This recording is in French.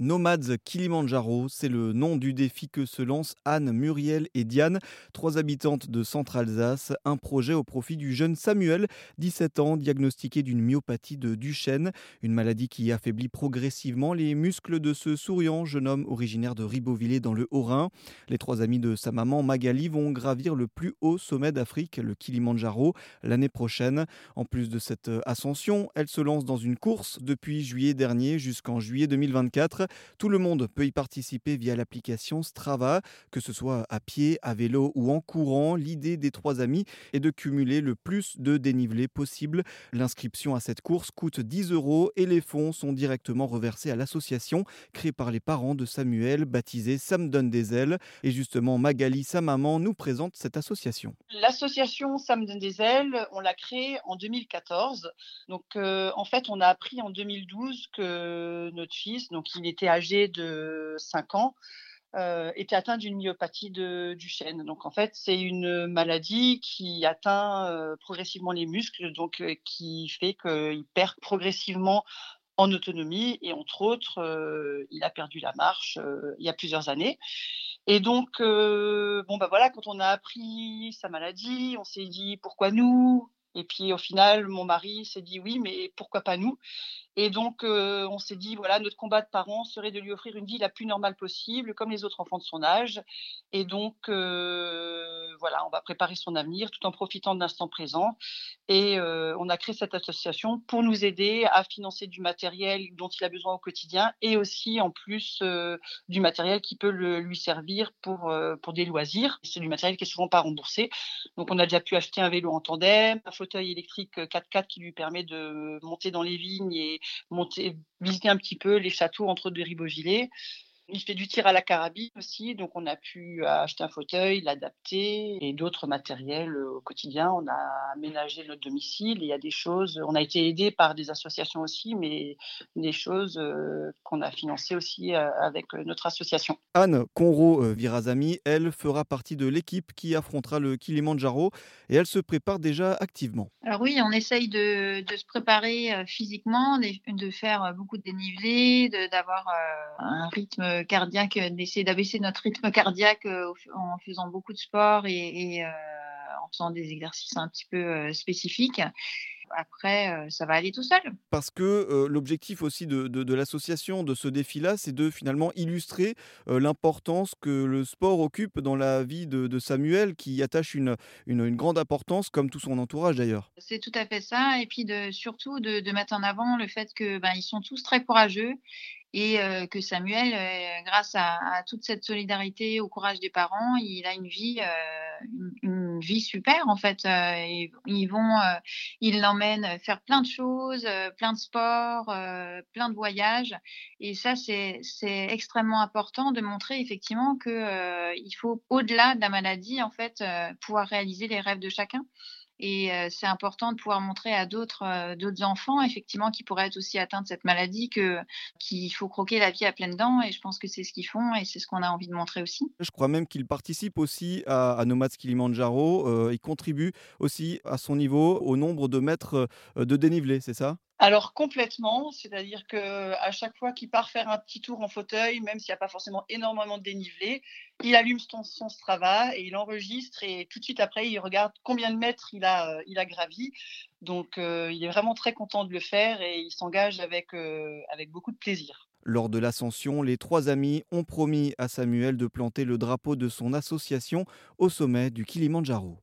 Nomads Kilimanjaro, c'est le nom du défi que se lancent Anne, Muriel et Diane, trois habitantes de Centre-Alsace. Un projet au profit du jeune Samuel, 17 ans, diagnostiqué d'une myopathie de Duchenne, une maladie qui affaiblit progressivement les muscles de ce souriant jeune homme originaire de Ribeauvillé dans le Haut-Rhin. Les trois amis de sa maman Magali vont gravir le plus haut sommet d'Afrique, le Kilimanjaro, l'année prochaine. En plus de cette ascension, elle se lance dans une course depuis juillet dernier jusqu'en juillet 2024. Tout le monde peut y participer via l'application Strava, que ce soit à pied, à vélo ou en courant. L'idée des trois amis est de cumuler le plus de dénivelé possible. L'inscription à cette course coûte 10 euros et les fonds sont directement reversés à l'association créée par les parents de Samuel, baptisée Ça me donne des ailes. Et justement, Magali, sa maman, nous présente cette association. L'association Ça me donne des ailes, on l'a créée en 2014. Donc, euh, en fait, on a appris en 2012 que notre fils, donc il âgé de 5 ans, euh, était atteint d'une myopathie de Duchenne. Donc en fait, c'est une maladie qui atteint euh, progressivement les muscles, donc euh, qui fait qu'il perd progressivement en autonomie et entre autres, il a perdu la marche il y a plusieurs années. Et donc, bon bah voilà, quand on a appris sa maladie, on s'est dit pourquoi nous? Et puis au final, mon mari s'est dit oui, mais pourquoi pas nous? Et donc on s'est dit voilà, notre combat de parents serait de lui offrir une vie la plus normale possible, comme les autres enfants de son âge. Et donc voilà, on va préparer son avenir tout en profitant de l'instant présent. Et on a créé cette association pour nous aider à financer du matériel dont il a besoin au quotidien et aussi en plus du matériel qui peut lui servir pour des loisirs. C'est du matériel qui est souvent pas remboursé. Donc on a déjà pu acheter un vélo en tandem, fauteuil électrique 4x4 qui lui permet de monter dans les vignes et monter, visiter un petit peu les châteaux entre deux ribeauvillés. Il fait du tir à la carabine aussi, donc on a pu acheter un fauteuil, l'adapter et d'autres matériels euh, au quotidien. On a aménagé notre domicile. Il y a des choses, on a été aidé par des associations aussi, mais des choses euh, qu'on a financées aussi euh, avec notre association. Anne Conro-Virazami, elle fera partie de l'équipe qui affrontera le Kilimanjaro et elle se prépare déjà activement. Alors oui, on essaye de, se préparer physiquement, de, faire beaucoup de dénivelé, d'avoir un rythme cardiaque, euh, d'essayer d'abaisser notre rythme cardiaque euh, en faisant beaucoup de sport et, euh, en faisant des exercices un petit peu spécifiques après, ça va aller tout seul. Parce que l'objectif aussi de, l'association, de ce défi-là, c'est de finalement illustrer l'importance que le sport occupe dans la vie de, Samuel, qui y attache une, une, grande importance, comme tout son entourage d'ailleurs. C'est tout à fait ça. Et puis de, surtout de, mettre en avant le fait qu'ils ben, ils sont tous très courageux et que Samuel, grâce à, toute cette solidarité, au courage des parents, il a une vie, une, vie super en fait. ils vont, ils l'emmènent faire plein de choses, plein de sports, plein de voyages, et ça c'est extrêmement important de montrer effectivement que il faut au-delà de la maladie en fait pouvoir réaliser les rêves de chacun. Et c'est important de pouvoir montrer à d'autres d'autres enfants, effectivement, qui pourraient être aussi atteints de cette maladie, qu'il faut croquer la vie à pleines dents. Et je pense que c'est ce qu'ils font et c'est ce qu'on a envie de montrer aussi. Je crois même qu'ils participent aussi à, à Nomads Kilimanjaro. ils contribuent aussi à son niveau au nombre de mètres de dénivelé, c'est ça? Alors complètement, c'est-à-dire que à chaque fois qu'il part faire un petit tour en fauteuil, même s'il n'y a pas forcément énormément de dénivelé, il allume son, son, Strava et il enregistre et tout de suite après il regarde combien de mètres il a, euh, il a gravi. Donc euh, il est vraiment très content de le faire et il s'engage avec, euh, avec beaucoup de plaisir. Lors de l'ascension, les trois amis ont promis à Samuel de planter le drapeau de son association au sommet du Kilimanjaro.